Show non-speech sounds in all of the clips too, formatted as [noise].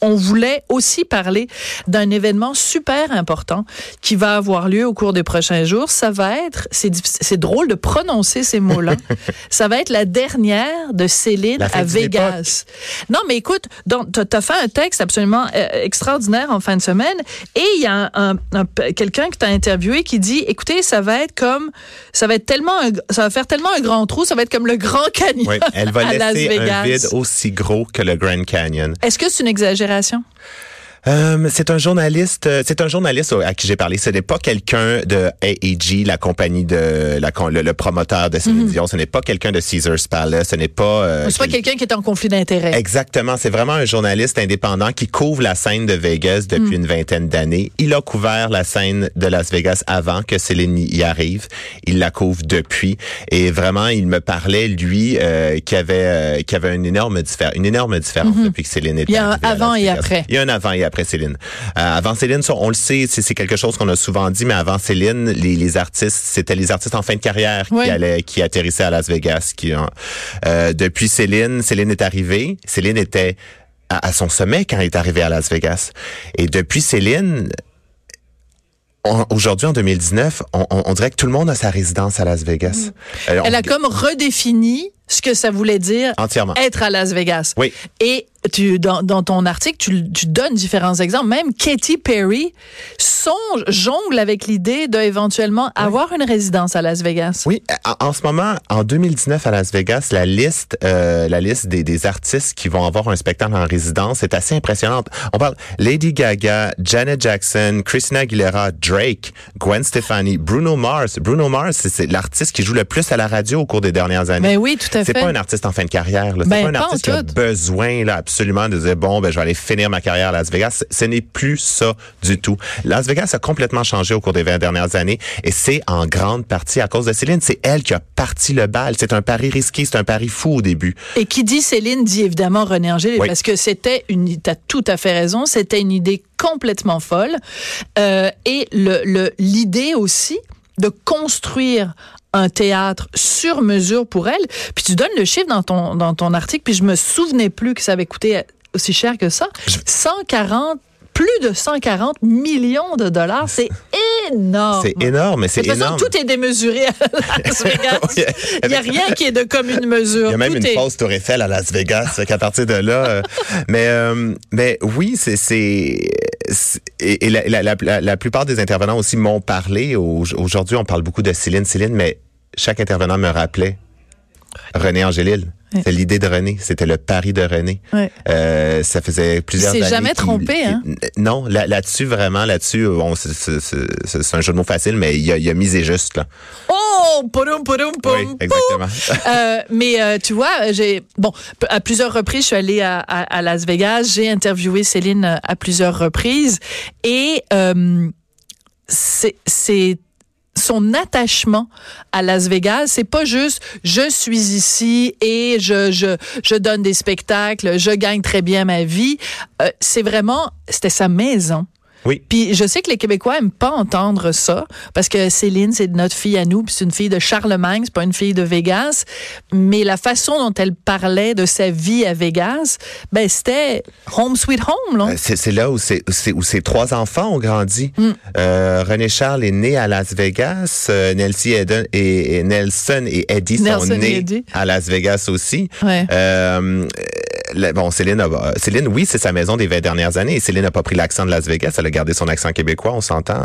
on voulait aussi parler d'un événement super important qui va avoir lieu au cours des prochains jours. Ça va être, c'est drôle de prononcer ces mots-là, [laughs] ça va être la dernière de Céline à Vegas. Non, mais écoute, tu as fait un texte absolument euh, extraordinaire en fin de semaine et il y a un, quelqu'un que tu as interviewé qui dit, écoutez, ça va être comme, ça va être tellement, ça va faire tellement un grand trou, ça va être comme le Grand Canyon. Oui, elle va [laughs] laisser un vide aussi gros que le Grand Canyon. Est-ce que c'est une exagération? inspiration? Euh, c'est un journaliste, euh, c'est un journaliste à qui j'ai parlé. Ce n'est pas quelqu'un de AEG, la compagnie de la, le, promoteur de Céline mhm. Ce n'est pas quelqu'un de Caesars Palace. Ce n'est pas. Euh, c'est pas quelqu'un qui est en conflit d'intérêt. Exactement. C'est vraiment un journaliste indépendant qui couvre la scène de Vegas depuis mhm. une vingtaine d'années. Il a couvert la scène de Las Vegas avant que Céline y arrive. Il la couvre depuis. Et vraiment, il me parlait lui euh, qui avait qui avait une énorme différence, une énorme différence mhm. depuis que Céline était. Il y a un avant et après. Il y a un avant et après après Céline. Euh, avant Céline, on le sait, c'est quelque chose qu'on a souvent dit, mais avant Céline, les, artistes, c'était les artistes en fin de carrière qui allaient, qui atterrissaient à Las Vegas. Qui, euh, depuis Céline, Céline est arrivée. Céline était à, son sommet quand elle est arrivée à Las Vegas. Et depuis Céline, Aujourd'hui, en 2019, on, dirait que tout le monde a sa résidence à Las Vegas. Mm. Euh, Elle a comme redéfini ce que ça voulait dire Entièrement. être à Las Vegas. Oui. Et tu, dans, dans ton article, tu, tu, donnes différents exemples. Même Katy Perry songe, jongle avec l'idée d'éventuellement avoir une résidence à Las Vegas. Oui, en, ce moment, en 2019 à Las Vegas, la liste, euh, la liste des, des, artistes qui vont avoir un spectacle en résidence est assez impressionnante. On parle Lady Gaga, Janet Jackson, Christina Aguilera, Drake, Gwen Stefani, Bruno Mars. Bruno Mars, c'est l'artiste qui joue le plus à la radio au cours des dernières années. Mais ben oui, tout à. C'est pas un artiste en fin de carrière. C'est ben, pas un artiste qui a besoin là, absolument de dire bon ben je vais aller finir ma carrière à Las Vegas. Ce n'est plus ça du tout. Las Vegas a complètement changé au cours des 20 dernières années et c'est en grande partie à cause de Céline. C'est elle qui a parti le bal. C'est un pari risqué, c'est un pari fou au début. Et qui dit Céline dit évidemment René Angélil parce que c'était une. T'as tout à fait raison. C'était une idée complètement folle euh, et le l'idée aussi de construire un théâtre sur mesure pour elle. Puis tu donnes le chiffre dans ton, dans ton article, puis je me souvenais plus que ça avait coûté aussi cher que ça. 140 plus de 140 millions de dollars. C'est énorme. C'est énorme, mais c'est énorme. tout est démesuré à Las [laughs] Vegas. Il n'y a rien qui est de commune mesure. Il y a même une fausse Tour Eiffel à Las Vegas, qu'à partir de là. Euh, mais, euh, mais oui, c'est. Et, la, la, plupart des intervenants aussi m'ont parlé. Aujourd'hui, on parle beaucoup de Céline, Céline, mais chaque intervenant me rappelait René Angélil. C'est l'idée de René. C'était le pari de René. Euh, ça faisait plusieurs années. Il s'est jamais trompé, hein? Non, là-dessus, vraiment, là-dessus, c'est un jeu de mots facile, mais il a, il a misé juste, là. Oh! Poudoum, poudoum, oui, exactement. [laughs] euh, mais euh, tu vois, j'ai bon à plusieurs reprises, je suis allée à, à, Las Vegas, j'ai interviewé Céline à plusieurs reprises et c'est son attachement à Las Vegas, c'est pas juste je suis ici et je je je donne des spectacles, je gagne très bien ma vie. Euh, c'est vraiment c'était sa maison. Oui. Puis je sais que les Québécois aiment pas entendre ça parce que Céline, c'est notre fille à nous, puis c'est une fille de Charlemagne, c'est pas une fille de Vegas. Mais la façon dont elle parlait de sa vie à Vegas, ben c'était home sweet home. Là. Euh, c'est, là où, c'est, où ses trois enfants ont grandi. Mm. Euh, René Charles est né à Las Vegas. Euh, Nelson, et, et, Nelson et Eddie sont nés à Las Vegas aussi. Ouais. Euh, bon, Céline, Céline, oui, c'est sa maison des 20 dernières années. Et Céline n'a pas pris l'accent de Las Vegas. Elle a gardé son accent québécois, on s'entend.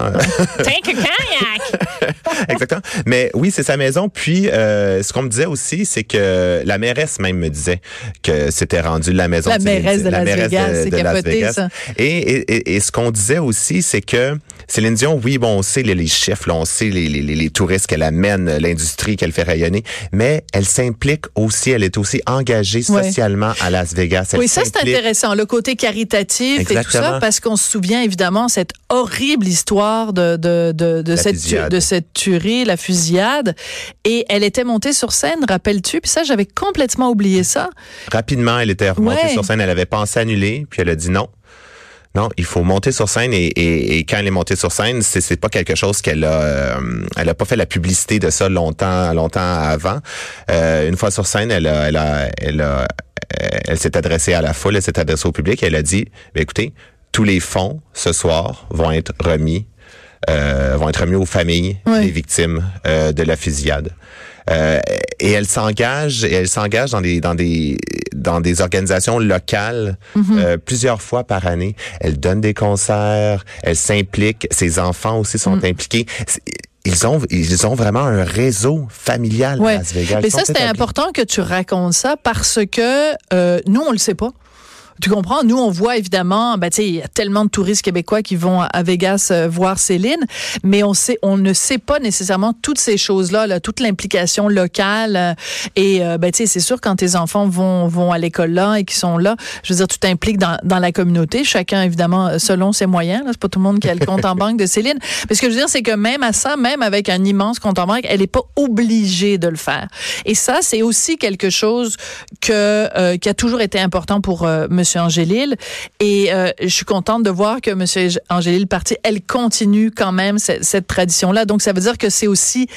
Take a kayak! Exactement. Mais oui, c'est sa maison. Puis, euh, ce qu'on me disait aussi, c'est que la mairesse même me disait que c'était rendu la maison la mairesse de, Las Vegas. C'est capoté, Ça. Et, et, et, ce qu'on disait aussi, c'est que Céline Dion, oui, bon, on sait les, les chiffres, là, on sait les, les, les touristes qu'elle amène, l'industrie qu'elle fait rayonner, mais elle s'implique aussi, elle est aussi engagée socialement à Las Vegas. oui, ça c'est intéressant, le côté caritatif et tout ça, parce qu'on se souvient évidemment cette horrible histoire de, de, de, de cette, de cette tuerie, la fusillade, et elle était montée sur scène, rappelles-tu? Puis ça, j'avais complètement oublié ça. Rapidement, elle était remontée sur scène, elle avait pensé annuler, puis elle a dit non. Non, il faut monter sur scène et, et, et quand elle est montée sur scène, c'est, c'est pas quelque chose qu'elle a. Euh, elle a pas fait la publicité de ça longtemps, longtemps avant. Euh, une fois sur scène, elle a, elle a, elle a, elle s'est adressée à la foule, elle s'est adressée au public. Et elle a dit, ben, écoutez, tous les fonds ce soir vont être remis, euh, vont être remis aux familles des victimes euh, de la fusillade. Euh, et elle s'engage, et elle s'engage dans des dans des dans des organisations locales mhm. euh, plusieurs fois par année. Elle donne des concerts, elle s'implique, ses enfants aussi sont mhm. impliqués ils ont ils ont vraiment un réseau familial à Las Vegas. Mais ça c'est important que tu racontes ça parce que euh, nous on le sait pas. Tu comprends? Nous, on voit évidemment, ben, tu sais, il y a tellement de touristes québécois qui vont à Vegas euh, voir Céline, mais on sait, on ne sait pas nécessairement toutes ces choses-là, là, toute l'implication locale. Euh, et, euh, ben, tu sais, c'est sûr, quand tes enfants vont, vont à l'école là et qui sont là, je veux dire, tu t'impliques dans, dans la communauté, chacun, évidemment, selon ses moyens. C'est pas tout le monde qui a le compte en [laughs] banque de Céline. Mais ce que je veux dire, c'est que même à ça, même avec un immense compte en banque, elle n'est pas obligée de le faire. Et ça, c'est aussi quelque chose que, qui a toujours été important pour euh, Monsieur Angélil. Et euh, je suis contente de voir que Monsieur Angélil parti, elle continue quand même cette, cette tradition-là. Donc ça veut dire que c'est aussi,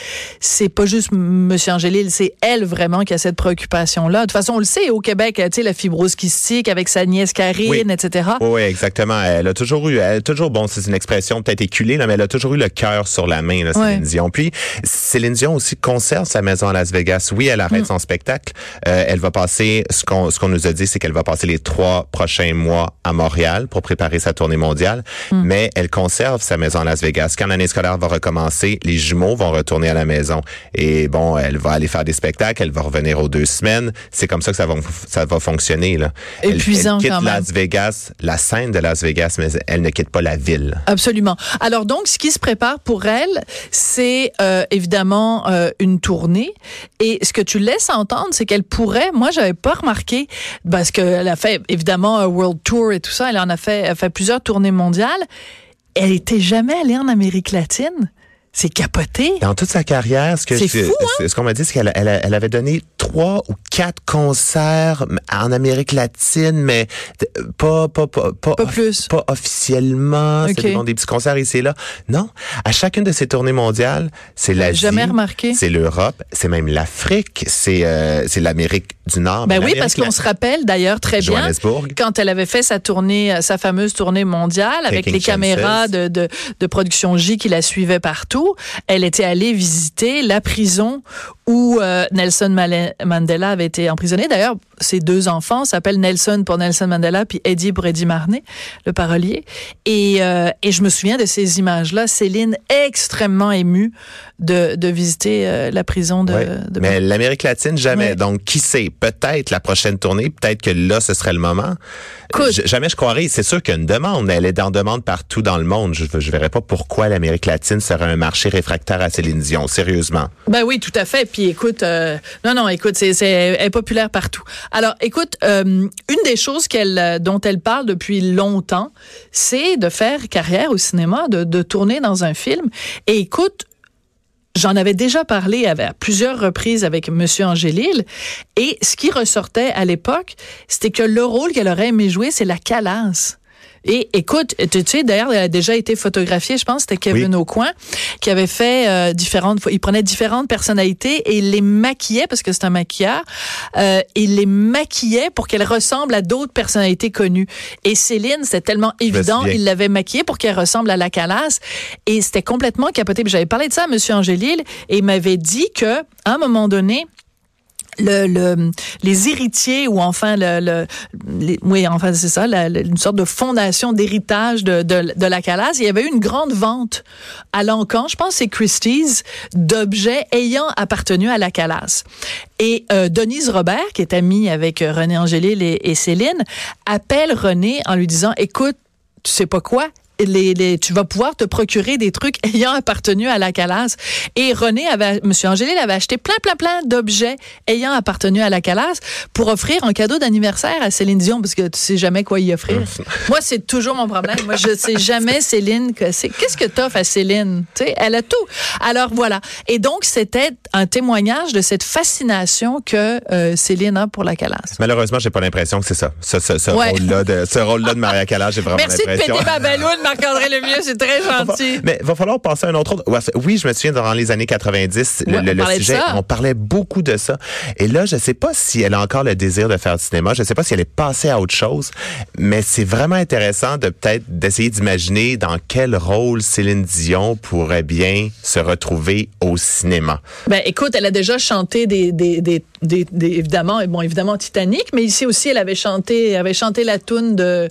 c'est pas juste Monsieur Angélil, c'est elle vraiment qui a cette préoccupation-là. De toute façon, on le sait au Québec, tu sais, la fibrose kystique avec sa nièce Karine, etc. Oui, exactement. Elle a toujours eu, elle a toujours, bon, c'est une expression peut-être éculée, là, mais elle a toujours eu le cœur sur la main, là, Céline Dion. Puis Céline Dion aussi conserve sa maison à Las Vegas. Oui, elle arrête mm. son spectacle. Euh, elle va passer, ce qu'on, ce qu'on nous a dit, c'est qu'elle va passer les trois prochains mois à Montréal pour préparer sa tournée mondiale, hmm. mais elle conserve sa maison à Las Vegas. Quand l'année scolaire va recommencer, les jumeaux vont retourner à la maison. Et bon, elle va aller faire des spectacles, elle va revenir aux deux semaines. C'est comme ça que ça va, ça va fonctionner. Là. Épuisant elle, quitte quand même. Las Vegas, la scène de Las Vegas, mais elle ne quitte pas la ville. Absolument. Alors donc, ce qui se prépare pour elle, c'est euh, évidemment euh, une tournée. Et ce que tu laisses entendre, c'est qu'elle pourrait, moi, j'avais pas remarqué, parce qu'elle a fait évidemment évidemment un World Tour et tout ça. Elle en a fait, a fait plusieurs tournées mondiales. Elle était jamais allée en Amérique latine. C'est capoté. Dans toute sa carrière, ce que fou, hein? ce qu'on m'a dit, c'est qu'elle elle, avait donné trois ou quatre concerts en Amérique latine, mais pas pas pas pas, plus, pas officiellement. C'est des petits concerts ici et là. Non, à chacune de ces tournées mondiales, c'est l'Asie, jamais remarqué. C'est l'Europe, c'est même l'Afrique, c'est euh, c'est l'Amérique du Nord. Ben oui, parce qu'on se rappelle d'ailleurs très bien quand elle avait fait sa tournée, euh, sa fameuse tournée mondiale avec les caméras de, de de production J qui la suivaient partout elle était allée visiter la prison où euh, Nelson Mandela avait été emprisonné. D'ailleurs, ses deux enfants s'appellent Nelson pour Nelson Mandela, puis Eddie pour Eddie Marnay, le parolier. Et, euh, et je me souviens de ces images-là. Céline extrêmement émue de, de visiter euh, la prison de. de mais l'Amérique latine jamais. Donc qui sait? Peut-être la prochaine tournée, peut-être que là ce serait le moment. jamais je croirais. C'est sûr qu'il y a une demande. Elle est en demande partout dans le monde. Je je verrais pas pourquoi l'Amérique latine serait un marché réfractaire à Céline Dion. Sérieusement. Ben oui, tout à fait. Puis écoute, euh, non, non, écoute, c'est, populaire partout. Alors, écoute, euh, une des choses euh, dont elle parle depuis longtemps, c'est de faire carrière au cinéma, de, de tourner dans un film. Et écoute, J'en avais déjà parlé à plusieurs reprises avec Monsieur Angélil. Et ce qui ressortait à l'époque, c'était que le rôle qu'elle aurait aimé jouer, c'est la calasse. Et écoute, tu sais, d'ailleurs, elle a déjà été photographiée, je pense, c'était Kevin Aucoin, qui avait fait euh, différentes, il prenait différentes personnalités et il les maquillait, parce que c'est un maquilleur, euh, il les maquillait pour qu'elles ressemblent à d'autres personnalités connues. Et Céline, c'était tellement évident, il l'avait maquillée pour qu'elle ressemble à la Calas. Et c'était complètement capoté. J'avais parlé de ça à M. Angélil et il m'avait dit que, à un moment donné, le, le, les héritiers ou enfin le, le oui enfin c'est ça la, une sorte de fondation d'héritage de, de, de, la Calas il y avait eu une grande vente à l'encan je pense c'est Christie's d'objets ayant appartenu à la Calas et euh, Denise Robert qui est amie avec René Angélil et, et Céline appelle René en lui disant écoute tu sais pas quoi? Les, les, tu vas pouvoir te procurer des trucs ayant appartenu à la Calas. Et René avait, Monsieur Angélil avait acheté plein, plein, plein d'objets ayant appartenu à la Calas pour offrir un cadeau d'anniversaire à Céline Dion, parce que tu sais jamais quoi y offrir. [laughs] Moi, c'est toujours mon problème. Moi, je sais jamais, Céline, que c'est. Qu'est-ce que t'offres à Céline? Tu sais, elle a tout. Alors, voilà. Et donc, c'était un témoignage de cette fascination que euh, Céline a pour la Calas. Malheureusement, j'ai pas l'impression que c'est ça. Ce, ce, ce Ouais. rôle-là de, ce rôle-là de Maria [laughs] Callas, j'ai vraiment Merci de l'impression. péter ma Marc-André Lemieux. C'est très gentil. Mais va falloir passer à un autre. Oui, je me souviens dans les années 90, le, Ouais, sujet, on parlait beaucoup de ça. Et là, je sais pas si elle a encore le désir de faire du cinéma. Je sais pas si elle est passée à autre chose. Mais c'est vraiment intéressant de peut-être d'essayer d'imaginer dans quel rôle Céline Dion pourrait bien se retrouver au cinéma. Ben, écoute, elle a déjà chanté des, des, des, des, des- évidemment, bon, évidemment Titanic, mais ici aussi, elle avait chanté, avait chanté la tune de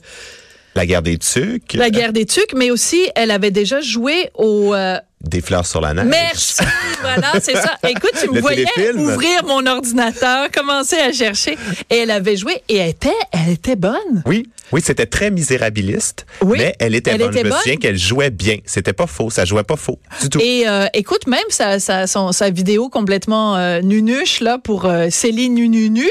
La guerre des tucs, La guerre des tucs, mais aussi, elle avait déjà joué au, euh, des fleurs sur la neige. Merci. voilà, c'est ça. Écoute, tu me Le voyais téléfilm. ouvrir mon ordinateur, commencer à chercher, et elle avait joué, et elle était, elle était bonne. Oui, oui, c'était très misérabiliste, Oui, mais elle était elle bonne. était je me souviens qu'elle jouait bien. C'était pas faux, ça jouait pas faux du tout. Et euh, écoute, même sa, sa, son- sa vidéo complètement euh, nunuche, là, pour Céline Nununu,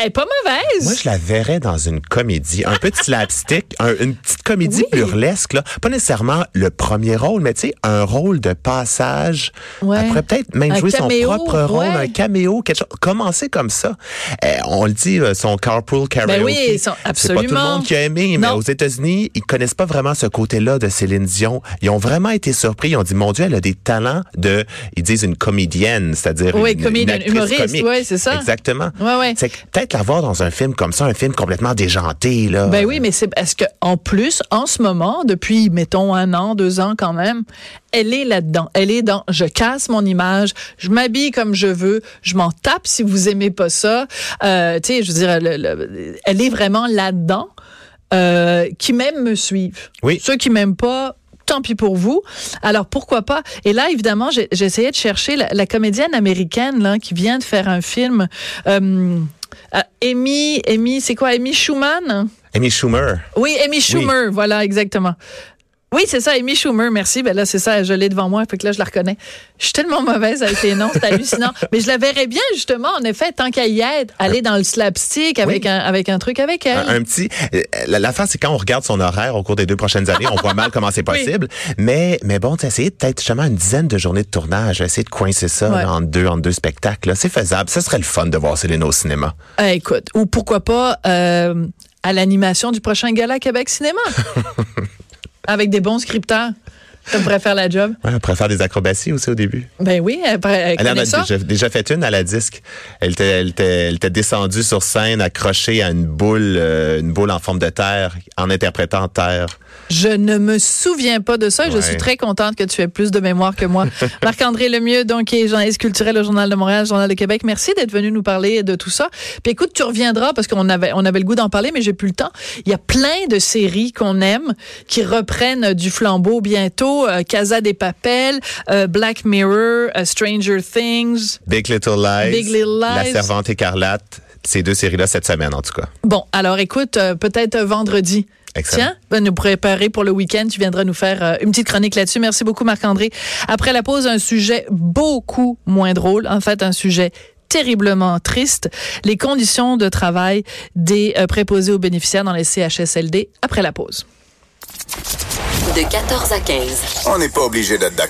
elle est pas mauvaise. Moi, je la verrais dans une comédie, un de [laughs] slapstick, un- une petite comédie Oui. burlesque, là. Pas nécessairement le premier rôle, mais tu sais, un rôle de passage. Ouais. Après, peut-être même Un jouer caméo, son propre rôle, ouais. un caméo, quelque chose. Commencer comme ça. Euh, on le dit, euh, son carpool karaoke. Ben oui, son- C'est pas tout le absolument. monde qui a aimé, mais Non. aux États-Unis, ils connaissent pas vraiment ce côté-là de Céline Dion. Ils ont vraiment été surpris. Ils ont dit, mon Dieu, elle a des talents de, ils disent une comédienne, c'est-à-dire Oui, une, comédienne, une actrice humoriste, comique. ouais, c'est ça. Exactement. Ouais, ouais. C'est peut-être la voir dans un film comme ça, un film complètement déjanté, là. Ben oui, mais c'est parce que en plus, en ce moment, depuis mettons un an, deux ans quand même, elle est là-dedans. Elle est dans. Je casse mon image, je m'habille comme je veux, je m'en tape si vous aimez pas ça. Euh, tu sais, je veux dire, le- le- elle est vraiment là-dedans. Euh, qui m'aiment me suivent. Oui. Ceux qui m'aiment pas. Tant pis pour vous. Alors pourquoi pas? Et là, évidemment, j'essayais de chercher la, la comédienne américaine là qui vient de faire un film. Euh, euh, Amy, Amy, c'est quoi? Amy Schumann? Amy Schumer. oui, Amy Schumer, voilà, exactement. Oui, c'est ça, Amy Schumer, merci. Ben là, c'est ça, je l'ai devant moi, fait que là, je la reconnais. Je suis tellement mauvaise avec les noms, c'est [laughs] hallucinant. Mais je la verrais bien, justement, en effet, tant qu'à y être, aller dans le slapstick avec, Oui. un, avec un truc avec elle. Un, un petit. euh, La, l'affaire, c'est quand on regarde son horaire au cours des deux prochaines années, on voit mal comment c'est [laughs] Oui. possible. Mais, mais bon, tu essayer peut-être justement une dizaine de journées de tournage, essayer de coincer ça Ouais. en deux, en deux spectacles. C'est faisable. Ça serait le fun de voir Céline au cinéma. Euh, écoute, ou pourquoi pas euh, à l'animation du prochain gala Québec Cinéma. [laughs] avec des bons scripteurs. [laughs] Ça pourrait faire la job. Ouais, pourrait faire des acrobaties aussi au début. Ben oui, elle, elle Elle en a ça. déjà, déjà fait une à la disque. Elle était, elle elle descendue sur scène, accrochée à une boule, euh, une boule en forme de terre, en interprétant terre. Je ne me souviens pas de ça et je suis très contente que tu aies plus de mémoire que moi. [laughs] Marc-André Lemieux, donc, qui est journaliste culturel au Journal de Montréal, Journal de Québec. Merci d'être venu nous parler de tout ça. Puis écoute, tu reviendras parce qu'on avait, on avait le goût d'en parler, mais j'ai plus le temps. Il y a plein de séries qu'on aime qui reprennent du flambeau bientôt. Euh, Casa des Papel, euh, Black Mirror, euh, Stranger Things. Big Little Lies, Big Little La. Servante écarlate. Ces deux séries-là cette semaine, en tout cas. Bon, alors écoute, euh, peut-être vendredi. Excellent. Tiens, nous préparer pour le week-end. Tu viendras nous faire euh, une petite chronique là-dessus. Merci beaucoup, Marc-André. Après la pause, un sujet beaucoup moins drôle. En fait, un sujet terriblement triste. Les conditions de travail des euh, préposés aux bénéficiaires dans les CHSLD après la pause. De 14 à 15. On n'est pas obligé d'être d'accord.